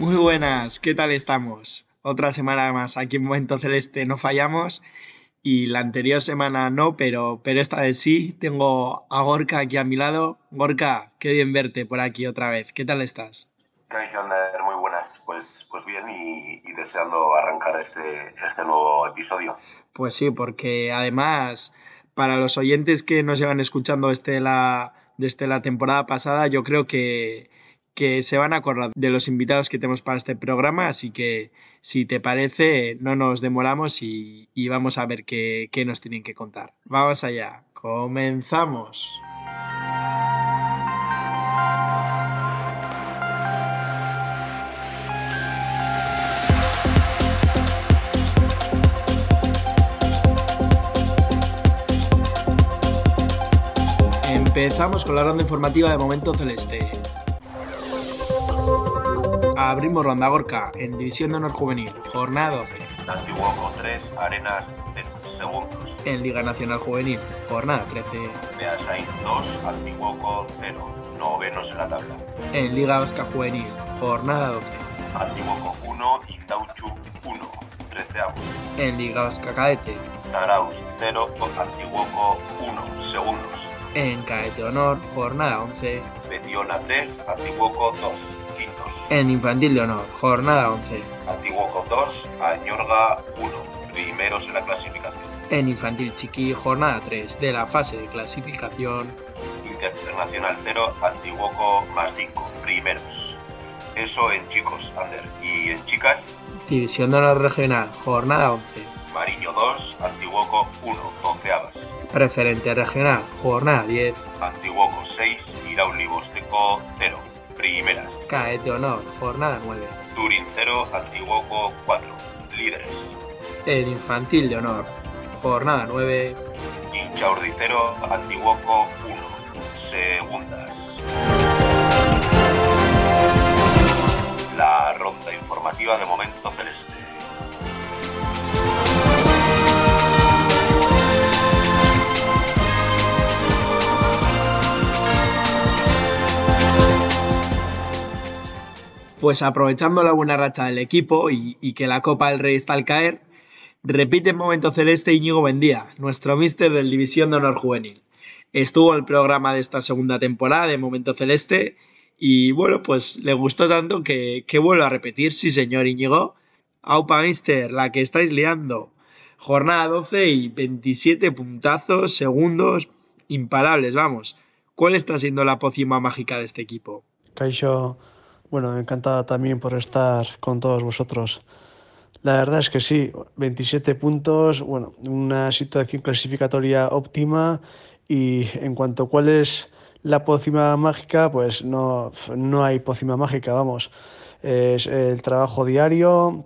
Muy buenas, ¿qué tal estamos? Otra semana más aquí en Momento Celeste no fallamos y la anterior semana no, pero, pero esta vez sí. Tengo a Gorka aquí a mi lado. Gorka, qué bien verte por aquí otra vez. ¿Qué tal estás? Muy buenas, pues, pues bien y, y deseando arrancar este, este nuevo episodio. Pues sí, porque además para los oyentes que nos llevan escuchando desde la, desde la temporada pasada, yo creo que, que se van a acordar de los invitados que tenemos para este programa, así que si te parece, no nos demoramos y, y vamos a ver qué, qué nos tienen que contar. Vamos allá, comenzamos. Empezamos con la ronda informativa de Momento Celeste. Abrimos ronda Gorka en División de Honor Juvenil, jornada 12. Antiguoco 3, Arenas segundos. En Liga Nacional Juvenil, jornada 13. Beasain 2, Antiguoco 0, novenos en la tabla. En Liga Vasca Juvenil, jornada 12. Antiguoco 1, Indauchu 1, 13 En Liga Vasca Cadete. Zarauz 0, Antiguoco 1, segundos. En Cadete Honor, jornada 11. Betiona 3, Antiguoco 2, quintos. En Infantil de Honor, jornada 11. Antiguoco 2, Añorga 1, primeros en la clasificación. En Infantil Chiqui, jornada 3 de la fase de clasificación. Internacional 0, Antiguoco más 5, primeros. Eso en chicos, Ander. ¿Y en chicas? División de Honor Regional, jornada 11. Mariño 2, Antiguoco 1, doceavas. Preferente Regional, jornada 10. Antiguoco 6, Irauli Bosteco 0, primeras. Caete Honor, jornada 9. Turín 0, Antiguoco 4, líderes. El Infantil de Honor, jornada 9. Inchaurdi 0, Antiguoco 1, segundas. La ronda informativa de Momento Celeste. Pues aprovechando la buena racha del equipo y, que la Copa del Rey está al caer, repite en momento celeste Íñigo Bendía, nuestro míster del División de Honor Juvenil. Estuvo el programa de esta segunda temporada de Momento Celeste y bueno, pues le gustó tanto que, que vuelvo a repetir, sí señor Íñigo. Aupa Mister, la que estáis liando. Jornada 12 y 27 puntazos, segundos, imparables, vamos. ¿Cuál está siendo la pócima mágica de este equipo? Caixo, bueno, encantada también por estar con todos vosotros. La verdad es que sí, 27 puntos, bueno, una situación clasificatoria óptima y en cuanto a cuál es la pócima mágica, pues no, no hay pócima mágica, vamos. Es el trabajo diario,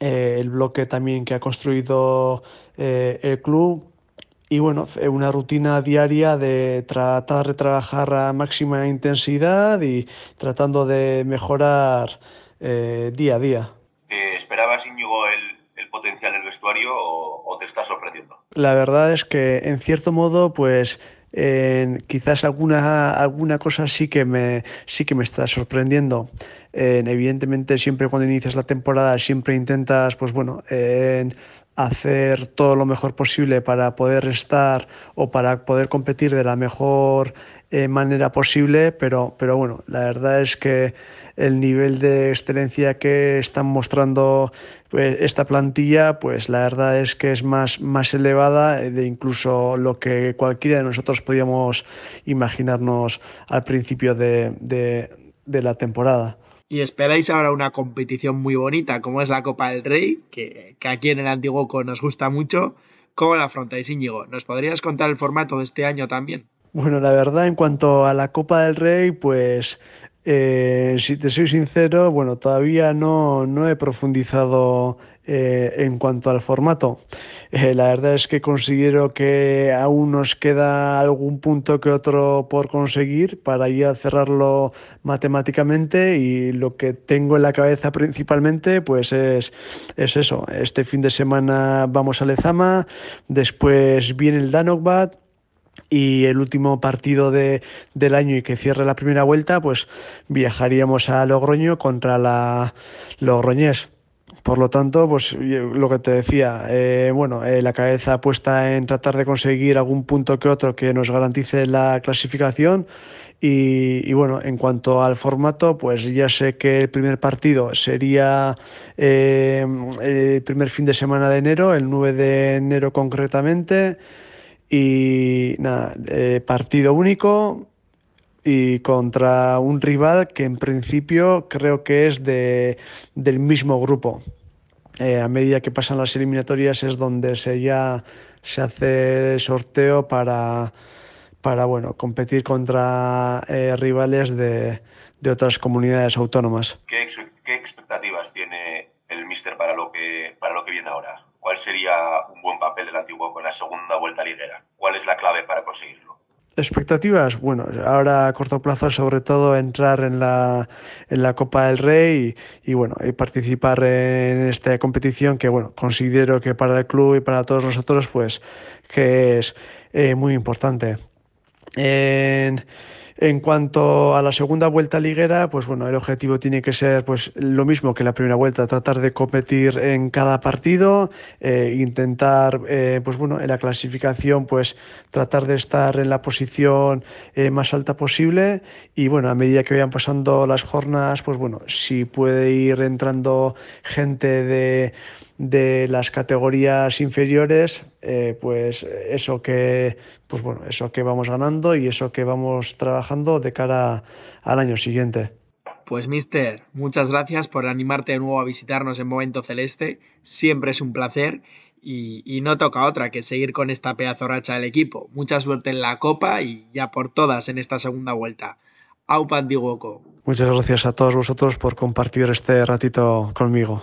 eh, el bloque también que ha construido eh, el club y bueno, una rutina diaria de tratar de trabajar a máxima intensidad y tratando de mejorar eh, día a día. Eh, ¿Esperabas, Íñigo, el, el, potencial del vestuario o, o, te está sorprendiendo? La verdad es que, en cierto modo, pues eh, quizás alguna, alguna cosa sí que me, sí que me está sorprendiendo. Eh, evidentemente, siempre cuando inicias la temporada, siempre intentas, pues bueno, hacer todo lo mejor posible para poder estar o para poder competir de la mejor eh, manera posible, pero, pero bueno, la verdad es que el nivel de excelencia que están mostrando pues, esta plantilla, pues la verdad es que es más, más elevada de incluso lo que cualquiera de nosotros podíamos imaginarnos al principio de, de, de la temporada. Y esperáis ahora una competición muy bonita como es la Copa del Rey, que, que aquí en el Antiguoco nos gusta mucho. ¿Cómo la afrontáis, Íñigo? ¿Nos podrías contar el formato de este año también? Bueno, la verdad, en cuanto a la Copa del Rey, pues eh, si te soy sincero, bueno, todavía no, no he profundizado eh, en cuanto al formato. Eh, la verdad es que considero que aún nos queda algún punto que otro por conseguir para ya cerrarlo matemáticamente y lo que tengo en la cabeza principalmente pues es, es eso. Este fin de semana vamos a Lezama, después viene el Danogbat y el último partido de, del año y que cierre la primera vuelta, pues viajaríamos a Logroño contra la Logroñés. Por lo tanto, pues lo que te decía, eh, bueno, eh, la cabeza puesta en tratar de conseguir algún punto que otro que nos garantice la clasificación. Y, bueno, en cuanto al formato, pues ya sé que el primer partido sería eh, el primer fin de semana de enero, el 9 de enero concretamente. Y nada, partido único, y contra un rival que en principio creo que es de, del mismo grupo. Eh, a medida que pasan las eliminatorias es donde se ya se hace el sorteo para, para bueno, competir contra eh, rivales de, de, otras comunidades autónomas. ¿Qué, ¿Qué, expectativas tiene el míster para lo, que, para lo que viene ahora? ¿Cuál sería un buen papel del antiguo con la segunda vuelta liguera? ¿Cuál es la clave para conseguirlo? Expectativas, bueno, ahora a corto plazo sobre todo entrar en la, en la Copa del Rey y, bueno, y participar en esta competición que bueno, considero que para el club y para todos nosotros pues que es eh, muy importante. En, en cuanto a la segunda vuelta liguera, pues bueno, el objetivo tiene que ser pues lo mismo que la primera vuelta, tratar de competir en cada partido, eh, intentar, eh, pues bueno, en la clasificación, pues tratar de estar en la posición eh, más alta posible. Y bueno, a medida que vayan pasando las jornadas, pues bueno, si puede ir entrando gente de de las categorías inferiores, eh, pues eso que, pues bueno, eso que vamos ganando y eso que vamos trabajando de cara al año siguiente. Pues mister, muchas gracias por animarte de nuevo a visitarnos en Momento Celeste. Siempre es un placer y, y, no toca otra que seguir con esta pedazo racha del equipo. Mucha suerte en la Copa y ya por todas en esta segunda vuelta. Aupa Antiguoco. Muchas gracias a todos vosotros por compartir este ratito conmigo.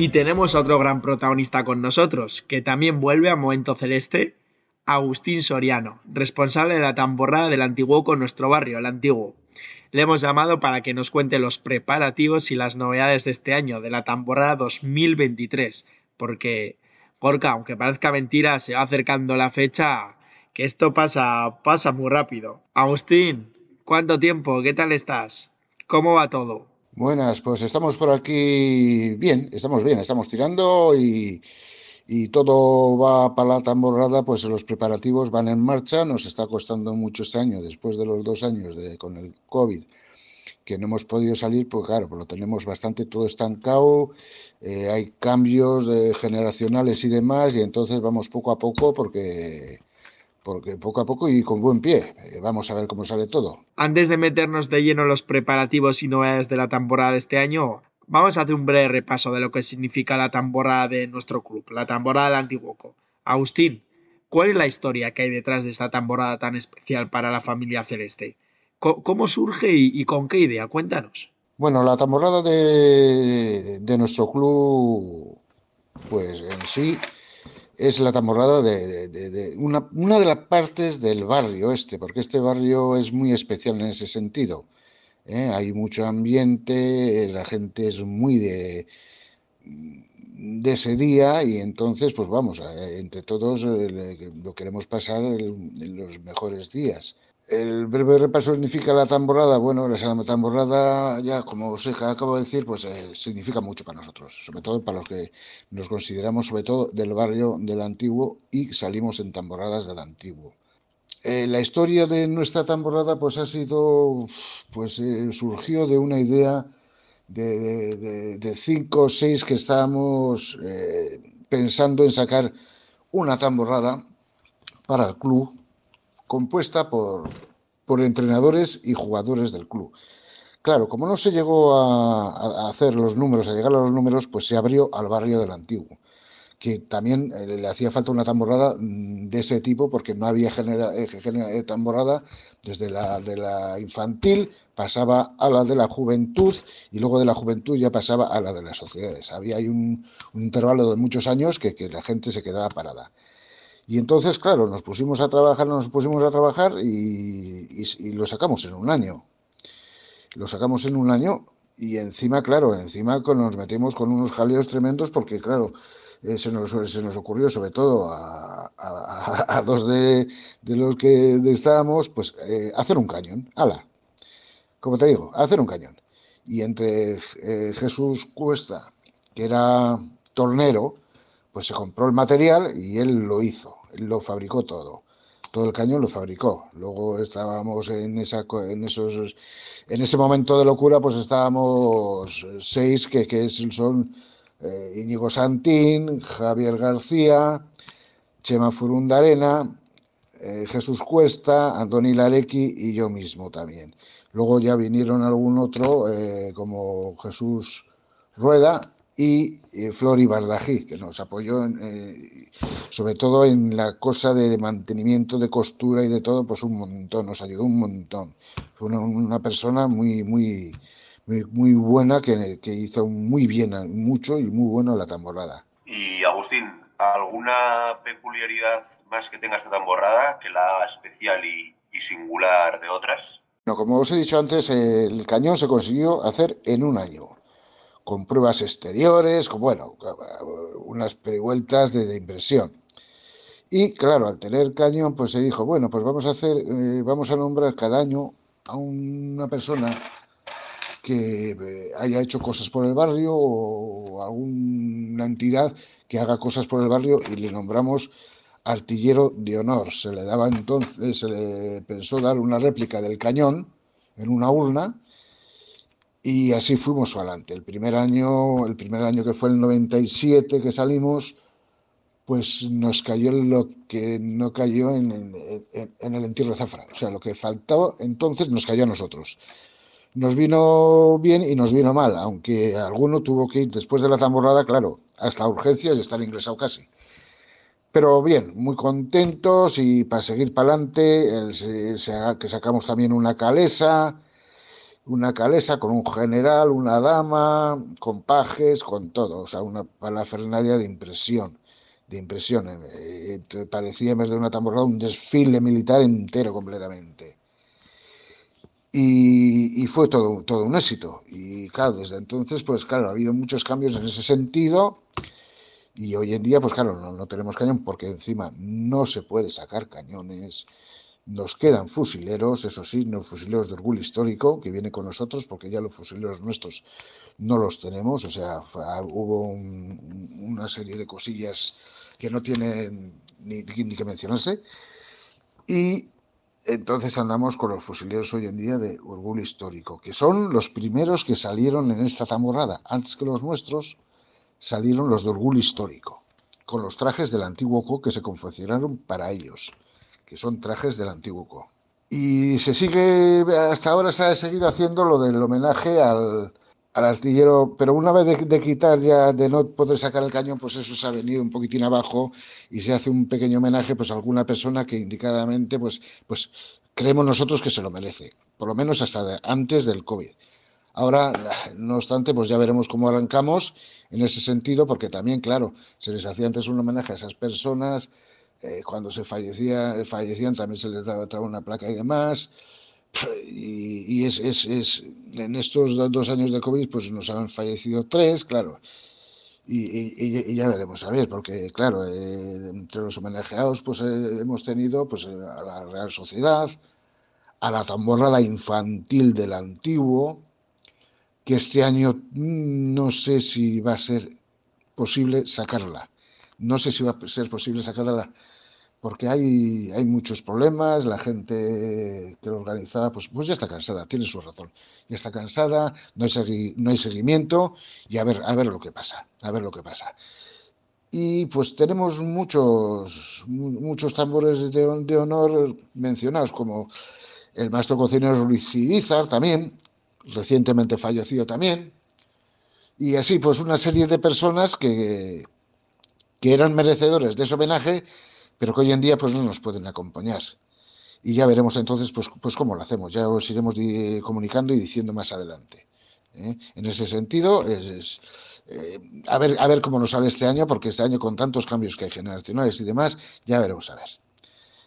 Y tenemos otro gran protagonista con nosotros, que también vuelve a Momento Celeste, Agustín Soriano, responsable de la tamborrada del Antiguo con nuestro barrio, el Antiguo. Le hemos llamado para que nos cuente los preparativos y las novedades de este año, de la tamborrada 2023, porque, Gorka, aunque parezca mentira, se va acercando la fecha, que esto pasa, pasa muy rápido. Agustín, ¿cuánto tiempo? ¿Qué tal estás? ¿Cómo va todo? Buenas, pues estamos por aquí bien, estamos bien, estamos tirando y, todo va para la tamborrada, pues los preparativos van en marcha, nos está costando mucho este año, después de los dos años de, con el COVID, que no hemos podido salir, pues claro, pues lo tenemos bastante todo estancado, eh, hay cambios generacionales y demás, y entonces vamos poco a poco porque porque poco a poco y con buen pie. Eh, vamos a ver cómo sale todo. Antes de meternos de lleno en los preparativos y novedades de la temporada de este año, vamos a hacer un breve repaso de lo que significa la temporada de nuestro club, la temporada del Antiguoco. Agustín, ¿cuál es la historia que hay detrás de esta temporada tan especial para la familia celeste? ¿Cómo surge y, con qué idea? Cuéntanos. Bueno, la temporada de, de nuestro club, pues en sí, es la tamborrada de, una, una, de las partes del barrio este, porque este barrio es muy especial en ese sentido. ¿eh? Hay mucho ambiente, la gente es muy de, de ese día y entonces, pues vamos, entre todos eh, lo queremos pasar los mejores días. El breve repaso significa la tamborrada. Bueno, la tamborrada, ya como os acabo de decir, pues eh, significa mucho para nosotros, sobre todo para los que nos consideramos, sobre todo, del barrio del antiguo y salimos en tamborradas del antiguo. Eh, la historia de nuestra tamborrada, pues ha sido, pues eh, surgió de una idea de, de, cinco o seis que estábamos pensando en sacar una tamborrada para el club compuesta por, por entrenadores y jugadores del club. Claro, como no se llegó a, hacer los números, a llegar a los números, pues se abrió al barrio del antiguo, que también eh, le hacía falta una tamborrada mm, de ese tipo, porque no había genera, eh, eh, tamborrada desde la de la infantil, pasaba a la de la juventud y luego de la juventud ya pasaba a la de las sociedades. Había un, intervalo de muchos años que la gente se quedaba parada. Y entonces, claro, nos pusimos a trabajar, nos pusimos a trabajar y, lo sacamos en un año. Lo sacamos en un año y encima, claro, encima nos metimos con unos jaleos tremendos porque, claro, eh, se, nos, se, nos, ocurrió sobre todo a, dos de, los que estábamos, pues eh, hacer un cañón. ¡Hala! Como te digo, hacer un cañón. Y entre eh, Jesús Cuesta, que era tornero, pues se compró el material y él lo hizo lo fabricó todo. Todo el cañón lo fabricó. Luego estábamos en esa en esos en ese momento de locura, pues estábamos seis que, que son eh, Íñigo Santín, Javier García, Chema Furundarena, eh, Jesús Cuesta, Antoni Larequi y yo mismo también. Luego ya vinieron algún otro, eh, como Jesús Rueda, y eh, Flori Bardají, que nos apoyó eh, sobre todo en la cosa de mantenimiento de costura y de todo, pues un montón, nos ayudó un montón. Fue una, persona muy, muy, muy, buena que, que, hizo muy bien, mucho y muy bueno la tamborrada. Y Agustín, ¿alguna peculiaridad más que tenga esta tamborrada que la haga especial y, y singular de otras? No, como os he dicho antes, el cañón se consiguió hacer en un año con pruebas exteriores, con, bueno, unas prevueltas de, impresión. Y claro, al tener cañón, pues se dijo, bueno, pues vamos a hacer, eh, vamos a nombrar cada año a una persona que eh, haya hecho cosas por el barrio o alguna entidad que haga cosas por el barrio y le nombramos artillero de honor. Se le daba entonces, se le pensó dar una réplica del cañón en una urna y así fuimos adelante. El primer año, el primer año que fue el 97 que salimos, pues nos cayó lo que no cayó en, el entierro de Zafra. O sea, lo que faltaba entonces nos cayó a nosotros. Nos vino bien y nos vino mal, aunque alguno tuvo que ir después de la tamborrada, claro, hasta urgencias y estar ingresado casi. Pero bien, muy contentos y para seguir para adelante, que sacamos también una calesa, una calesa con un general, una dama, con pajes, con todo, o sea, una parafernalia de impresión, de impresión. Eh, eh, parecía en vez de una tamborrada un desfile militar entero completamente. Y, fue todo, todo un éxito. Y claro, desde entonces, pues claro, ha habido muchos cambios en ese sentido. Y hoy en día, pues claro, no tenemos cañón porque encima no se puede sacar cañones nos quedan fusileros, eso sí, no fusileros de orgullo histórico, que viene con nosotros, porque ya los fusileros nuestros no los tenemos, o sea, hubo una serie de cosillas que no tienen ni, que mencionarse. Y entonces andamos con los fusileros hoy en día de orgullo histórico, que son los primeros que salieron en esta tamborrada. Antes que los nuestros, salieron los de orgullo histórico, con los trajes del antiguo CO que se confeccionaron para ellos que son trajes del antiguo Co. Y se sigue, hasta ahora se ha seguido haciendo lo del homenaje al, al artillero, pero una vez de, quitar ya, de no poder sacar el cañón, pues eso se ha venido un poquitín abajo y se hace un pequeño homenaje pues a alguna persona que indicadamente pues, pues creemos nosotros que se lo merece, por lo menos hasta antes del COVID. Ahora, no obstante, pues ya veremos cómo arrancamos en ese sentido, porque también, claro, se les hacía antes un homenaje a esas personas, eh, cuando se fallecía, fallecían también se les daba una placa y demás. Y, es, es, es, en estos dos años de COVID pues nos han fallecido tres, claro. Y, ya veremos a ver, porque claro, eh, entre los homenajeados pues eh, hemos tenido pues a la Real Sociedad, a la tamborrada infantil del antiguo, que este año mm, no sé si va a ser posible sacarla. No sé si va a ser posible sacarla porque hay, hay muchos problemas, la gente que lo organizaba pues, pues ya está cansada, tiene su razón, ya está cansada, no hay, seguimiento y a ver, a ver lo que pasa, a ver lo que pasa. Y pues tenemos muchos, muchos tambores de, de honor mencionados, como el maestro cocinero Luis Izar también, recientemente fallecido también, y así pues una serie de personas que, que eran merecedores de ese homenaje, pero que hoy en día pues no nos pueden acompañar. Y ya veremos entonces pues, pues cómo lo hacemos, ya os iremos comunicando y diciendo más adelante. ¿eh? En ese sentido, eh, a, ver, a ver cómo nos sale este año, porque este año con tantos cambios que hay generacionales y demás, ya veremos a ver.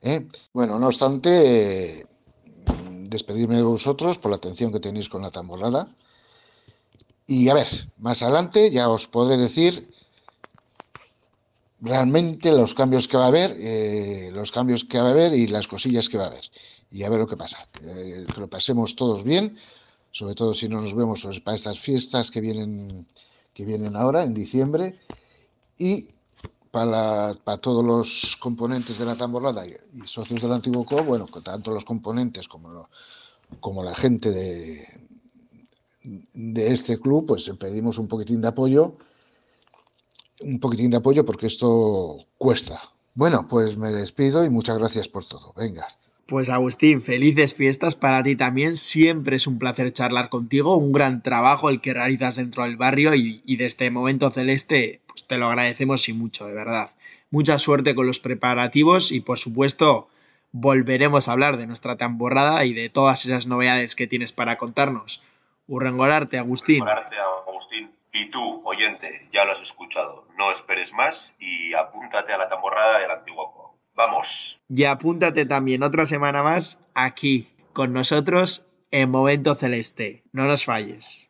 ¿eh? Bueno, no obstante, despedirme de vosotros por la atención que tenéis con la tamborrada. Y a ver, más adelante ya os podré decir realmente los cambios que va a haber, eh, los cambios que va a haber y las cosillas que va a haber. Y a ver lo que pasa. que lo pasemos todos bien, sobre todo si no nos vemos para estas fiestas que vienen que vienen ahora, en diciembre, y para, todos los componentes de la tamborrada y, socios del antiguo co, bueno, tanto los componentes como, la gente de este club, pues pedimos un poquitín de apoyo, un poquitín de apoyo porque esto cuesta. Bueno, pues me despido y muchas gracias por todo. Venga. Pues Agustín, felices fiestas para ti también. Siempre es un placer charlar contigo. Un gran trabajo el que realizas dentro del barrio y, de este momento celeste, pues te lo agradecemos y mucho, de verdad. Mucha suerte con los preparativos y por supuesto volveremos a hablar de nuestra tamborrada y de todas esas novedades que tienes para contarnos. Urrengolarte, Agustín. Urrengolarte, Agustín. Y tú, oyente, ya lo has escuchado. No esperes más y apúntate a la tamborrada del Antiguo Vamos. Y apúntate también otra semana más aquí con nosotros en Momento Celeste. No nos falles.